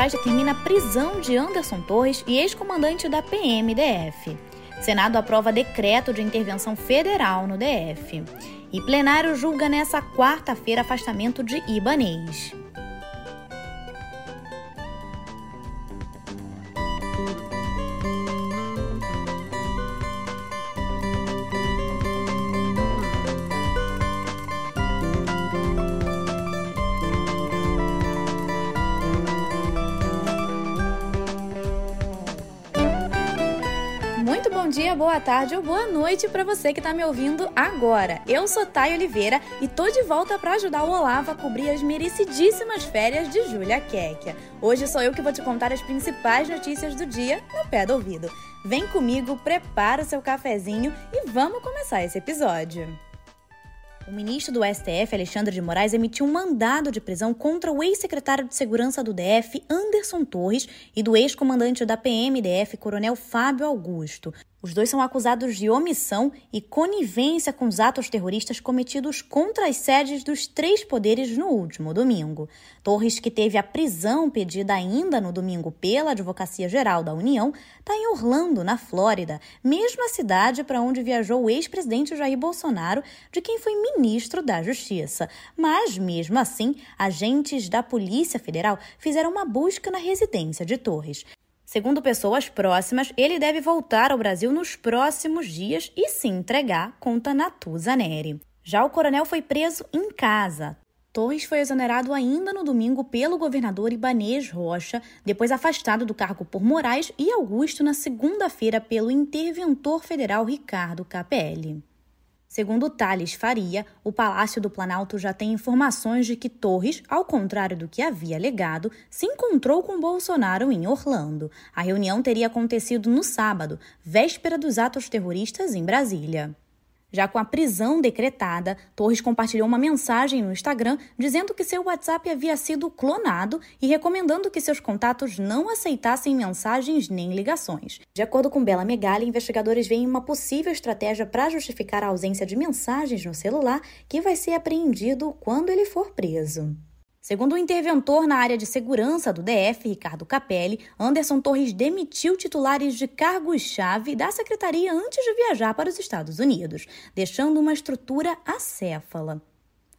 Moraes determina a prisão de Anderson Torres e ex-comandante da PMDF. Senado aprova decreto de intervenção federal no DF. E plenário julga nessa quarta-feira afastamento de Ibanês. Dia, boa tarde ou boa noite para você que está me ouvindo agora. Eu sou Thay Oliveira e tô de volta para ajudar o Olavo a cobrir as merecidíssimas férias de Júlia Kekia. Hoje sou eu que vou te contar as principais notícias do dia no pé do ouvido. Vem comigo, prepara o seu cafezinho e vamos começar esse episódio. O ministro do STF, Alexandre de Moraes, emitiu um mandado de prisão contra o ex-secretário de Segurança do DF, Anderson Torres, e do ex-comandante da PMDF, Coronel Fábio Augusto. Os dois são acusados de omissão e conivência com os atos terroristas cometidos contra as sedes dos três poderes no último domingo. Torres, que teve a prisão pedida ainda no domingo pela Advocacia Geral da União, está em Orlando, na Flórida, mesma cidade para onde viajou o ex-presidente Jair Bolsonaro, de quem foi ministro da Justiça. Mas, mesmo assim, agentes da Polícia Federal fizeram uma busca na residência de Torres. Segundo pessoas próximas, ele deve voltar ao Brasil nos próximos dias e se entregar, conta Natuza Neri. Já o coronel foi preso em casa. Torres foi exonerado ainda no domingo pelo governador Ibanês Rocha, depois afastado do cargo por Moraes e Augusto na segunda-feira pelo interventor federal Ricardo Capelli. Segundo Thales Faria, o Palácio do Planalto já tem informações de que Torres, ao contrário do que havia alegado, se encontrou com Bolsonaro em Orlando. A reunião teria acontecido no sábado, véspera dos atos terroristas em Brasília. Já com a prisão decretada, Torres compartilhou uma mensagem no Instagram dizendo que seu WhatsApp havia sido clonado e recomendando que seus contatos não aceitassem mensagens nem ligações. De acordo com Bela Megali, investigadores veem uma possível estratégia para justificar a ausência de mensagens no celular que vai ser apreendido quando ele for preso. Segundo o interventor na área de segurança do DF, Ricardo Capelli, Anderson Torres demitiu titulares de cargos-chave da secretaria antes de viajar para os Estados Unidos, deixando uma estrutura acéfala.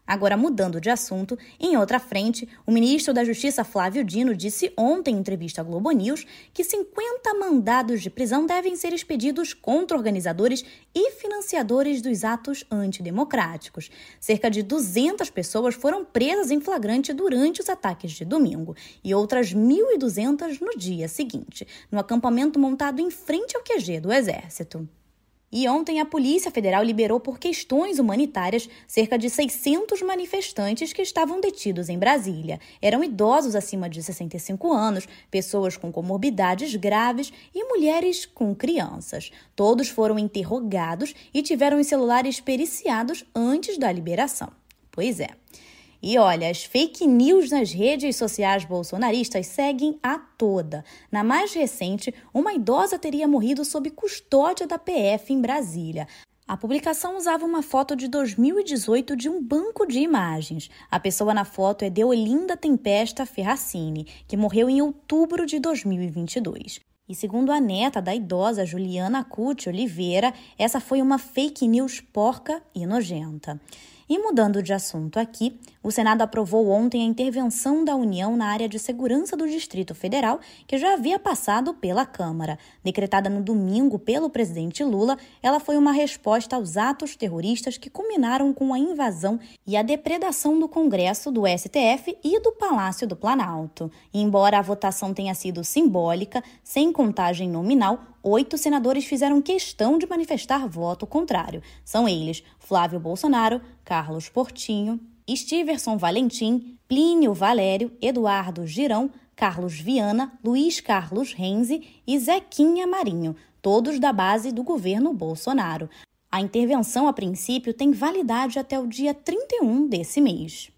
Agora, mudando de assunto, em outra frente, o ministro da Justiça Flávio Dino disse ontem em entrevista à Globo News que 50 mandados de prisão devem ser expedidos contra organizadores e financiadores dos atos antidemocráticos. Cerca de 200 pessoas foram presas em flagrante durante os ataques de domingo e outras 1.200 no dia seguinte, no acampamento montado em frente ao QG do Exército. E ontem a Polícia Federal liberou por questões humanitárias cerca de 600 manifestantes que estavam detidos em Brasília. Eram idosos acima de 65 anos, pessoas com comorbidades graves e mulheres com crianças. Todos foram interrogados e tiveram os celulares periciados antes da liberação. Pois é. E olha, as fake news nas redes sociais bolsonaristas seguem a toda. Na mais recente, uma idosa teria morrido sob custódia da PF em Brasília. A publicação usava uma foto de 2018 de um banco de imagens. A pessoa na foto é Deolinda Tempesta Ferracini, que morreu em outubro de 2022. E segundo a neta da idosa Juliana Cuti Oliveira, essa foi uma fake news porca e nojenta. E mudando de assunto aqui, o Senado aprovou ontem a intervenção da União na área de segurança do Distrito Federal, que já havia passado pela Câmara. Decretada no domingo pelo presidente Lula, ela foi uma resposta aos atos terroristas que culminaram com a invasão e a depredação do Congresso, do STF e do Palácio do Planalto. E embora a votação tenha sido simbólica, sem contagem nominal, oito senadores fizeram questão de manifestar voto contrário. São eles Flávio Bolsonaro, Carlos Portinho, Stiverson Valentim, Plínio Valério, Eduardo Girão, Carlos Viana, Luiz Carlos Renzi e Zequinha Marinho, todos da base do governo Bolsonaro. A intervenção, a princípio, tem validade até o dia 31 desse mês.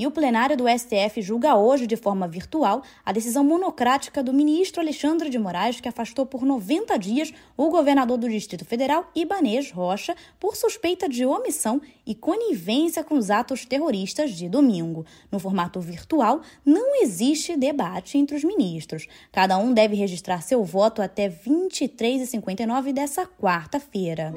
E o plenário do STF julga hoje, de forma virtual, a decisão monocrática do ministro Alexandre de Moraes, que afastou por 90 dias o governador do Distrito Federal, Ibanês Rocha, por suspeita de omissão e conivência com os atos terroristas de domingo. No formato virtual, não existe debate entre os ministros. Cada um deve registrar seu voto até 23h59 dessa quarta-feira.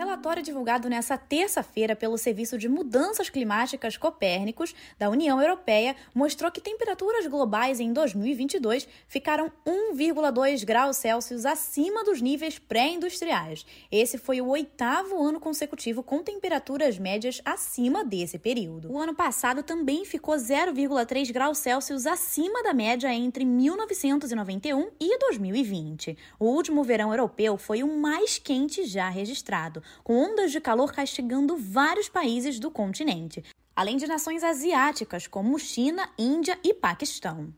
Relatório divulgado nesta terça-feira pelo Serviço de Mudanças Climáticas Copérnicos da União Europeia mostrou que temperaturas globais em 2022 ficaram 1,2 graus Celsius acima dos níveis pré-industriais. Esse foi o oitavo ano consecutivo com temperaturas médias acima desse período. O ano passado também ficou 0,3 graus Celsius acima da média entre 1991 e 2020. O último verão europeu foi o mais quente já registrado, com ondas de calor castigando vários países do continente, além de nações asiáticas como China, Índia e Paquistão.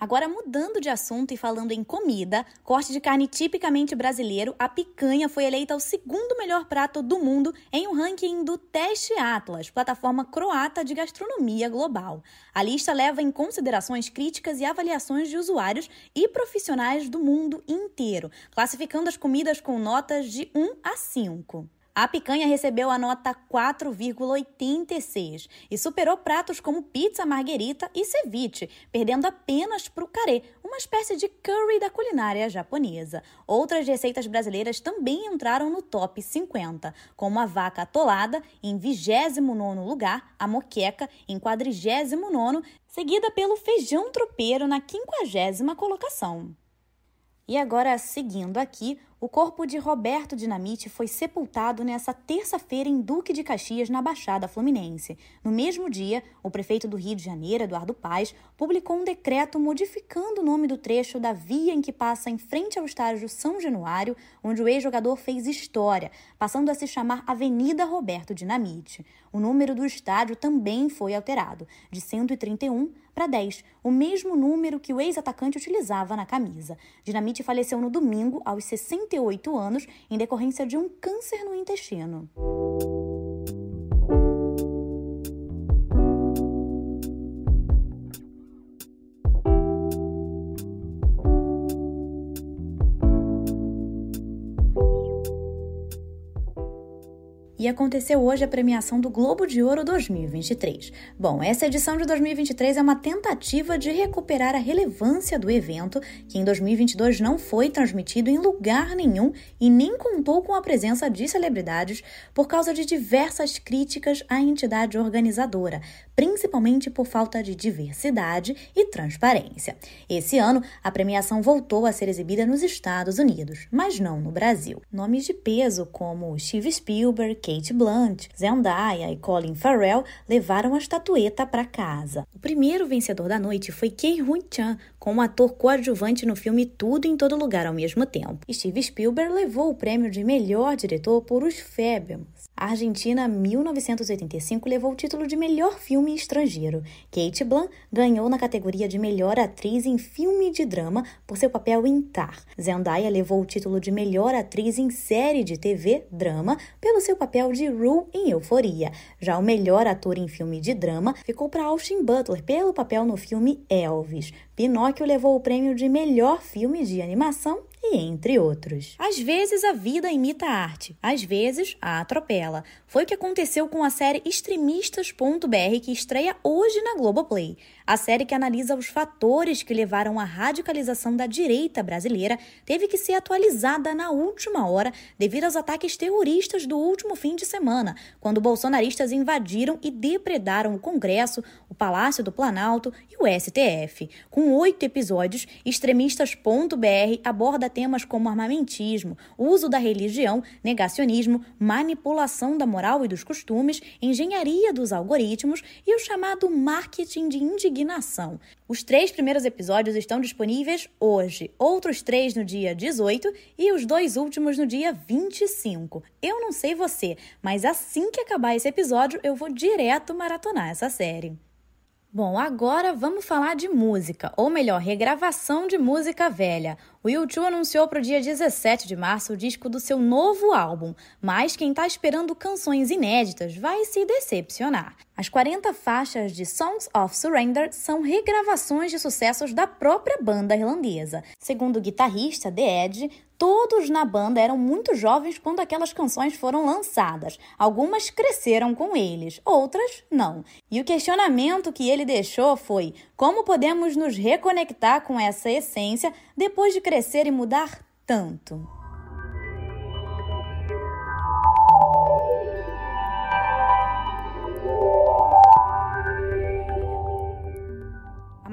Agora, mudando de assunto e falando em comida, corte de carne tipicamente brasileiro, a picanha foi eleita o segundo melhor prato do mundo em um ranking do Teste Atlas, plataforma croata de gastronomia global. A lista leva em considerações críticas e avaliações de usuários e profissionais do mundo inteiro, classificando as comidas com notas de 1 a 5. A picanha recebeu a nota 4,86 e superou pratos como pizza marguerita e ceviche, perdendo apenas para o carê, uma espécie de curry da culinária japonesa. Outras receitas brasileiras também entraram no top 50, como a vaca atolada em 29º lugar, a moqueca em 49º, seguida pelo feijão tropeiro na 50ª colocação. E agora, seguindo aqui, o corpo de Roberto Dinamite foi sepultado nessa terça-feira em Duque de Caxias, na Baixada Fluminense. No mesmo dia, o prefeito do Rio de Janeiro, Eduardo Paes, publicou um decreto modificando o nome do trecho da via em que passa em frente ao estádio São Januário, onde o ex-jogador fez história, passando a se chamar Avenida Roberto Dinamite. O número do estádio também foi alterado, de 131 para 10, o mesmo número que o ex-atacante utilizava na camisa. Dinamite faleceu no domingo, aos 68 anos, em decorrência de um câncer no intestino. E aconteceu hoje a premiação do Globo de Ouro 2023. Bom, essa edição de 2023 é uma tentativa de recuperar a relevância do evento, que em 2022 não foi transmitido em lugar nenhum e nem contou com a presença de celebridades por causa de diversas críticas à entidade organizadora, principalmente por falta de diversidade e transparência. Esse ano, a premiação voltou a ser exibida nos Estados Unidos, mas não no Brasil. Nomes de peso como Steve Spielberg, Kate Blunt, Zendaya e Colin Farrell levaram a estatueta para casa. O primeiro vencedor da noite foi Kei Hui Chan, como ator coadjuvante no filme Tudo em Todo Lugar ao mesmo tempo. Steve Spielberg levou o prêmio de melhor diretor por Os Fabians. A Argentina 1985 levou o título de melhor filme estrangeiro. Kate Blanc ganhou na categoria de melhor atriz em filme de drama por seu papel em Tar. Zendaya levou o título de melhor atriz em série de TV drama pelo seu papel de Rue em Euforia. Já o melhor ator em filme de drama ficou para Austin Butler pelo papel no filme Elvis. Pinóquio levou o prêmio de melhor filme de animação e entre outros. Às vezes a vida imita a arte, às vezes a atropela. Foi o que aconteceu com a série Extremistas.br que estreia hoje na Globoplay. A série que analisa os fatores que levaram à radicalização da direita brasileira teve que ser atualizada na última hora devido aos ataques terroristas do último fim de semana, quando bolsonaristas invadiram e depredaram o Congresso, o Palácio do Planalto e o STF. Com oito episódios, Extremistas.br aborda temas como armamentismo, uso da religião, negacionismo, manipulação da moral e dos costumes, engenharia dos algoritmos e o chamado marketing de indignação. Os três primeiros episódios estão disponíveis hoje, outros três no dia 18 e os dois últimos no dia 25. Eu não sei você, mas assim que acabar esse episódio, eu vou direto maratonar essa série. Bom, agora vamos falar de música, ou melhor, regravação de música velha. O YouTube anunciou para o dia 17 de março o disco do seu novo álbum, mas quem está esperando canções inéditas vai se decepcionar. As 40 faixas de Songs of Surrender são regravações de sucessos da própria banda irlandesa. Segundo o guitarrista The Edge, Todos na banda eram muito jovens quando aquelas canções foram lançadas. Algumas cresceram com eles, outras não. E o questionamento que ele deixou foi: como podemos nos reconectar com essa essência depois de crescer e mudar tanto?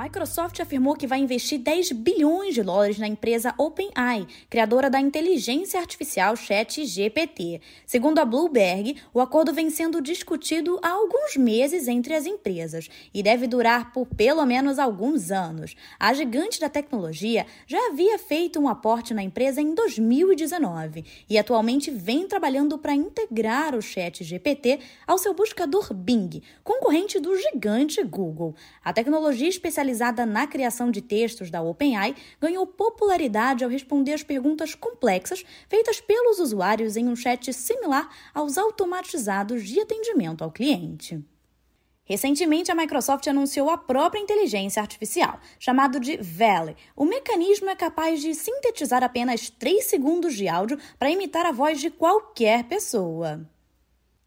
Microsoft afirmou que vai investir 10 bilhões de dólares na empresa OpenAI, criadora da inteligência artificial ChatGPT. Segundo a Bloomberg, o acordo vem sendo discutido há alguns meses entre as empresas e deve durar por pelo menos alguns anos. A gigante da tecnologia já havia feito um aporte na empresa em 2019 e atualmente vem trabalhando para integrar o ChatGPT ao seu buscador Bing, concorrente do gigante Google. A tecnologia especializada especializada na criação de textos da OpenAI, ganhou popularidade ao responder às perguntas complexas feitas pelos usuários em um chat similar aos automatizados de atendimento ao cliente. Recentemente, a Microsoft anunciou a própria inteligência artificial, chamado de Valley. O mecanismo é capaz de sintetizar apenas 3 segundos de áudio para imitar a voz de qualquer pessoa.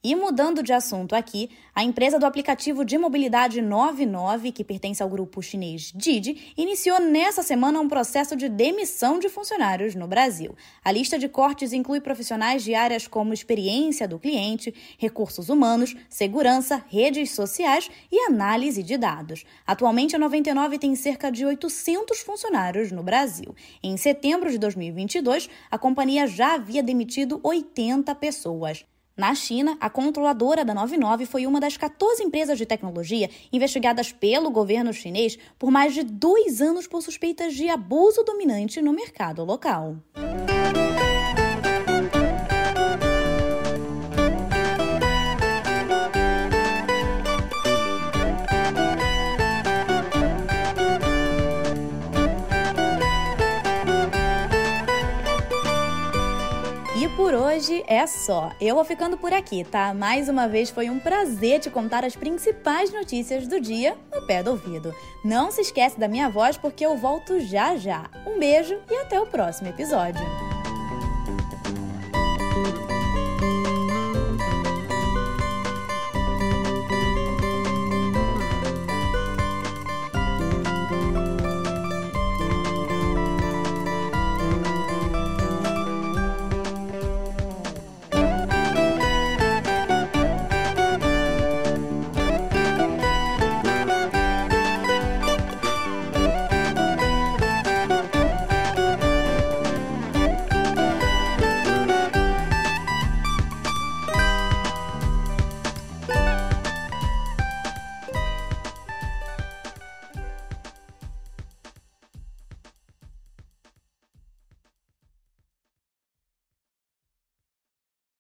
E mudando de assunto aqui, a empresa do aplicativo de mobilidade 99, que pertence ao grupo chinês Didi, iniciou nessa semana um processo de demissão de funcionários no Brasil. A lista de cortes inclui profissionais de áreas como experiência do cliente, recursos humanos, segurança, redes sociais e análise de dados. Atualmente, a 99 tem cerca de 800 funcionários no Brasil. Em setembro de 2022, a companhia já havia demitido 80 pessoas. Na China, a controladora da 99 foi uma das 14 empresas de tecnologia investigadas pelo governo chinês por mais de dois anos por suspeitas de abuso dominante no mercado local. É só. Eu vou ficando por aqui, tá? Mais uma vez foi um prazer te contar as principais notícias do dia no pé do ouvido. Não se esquece da minha voz porque eu volto já já. Um beijo e até o próximo episódio.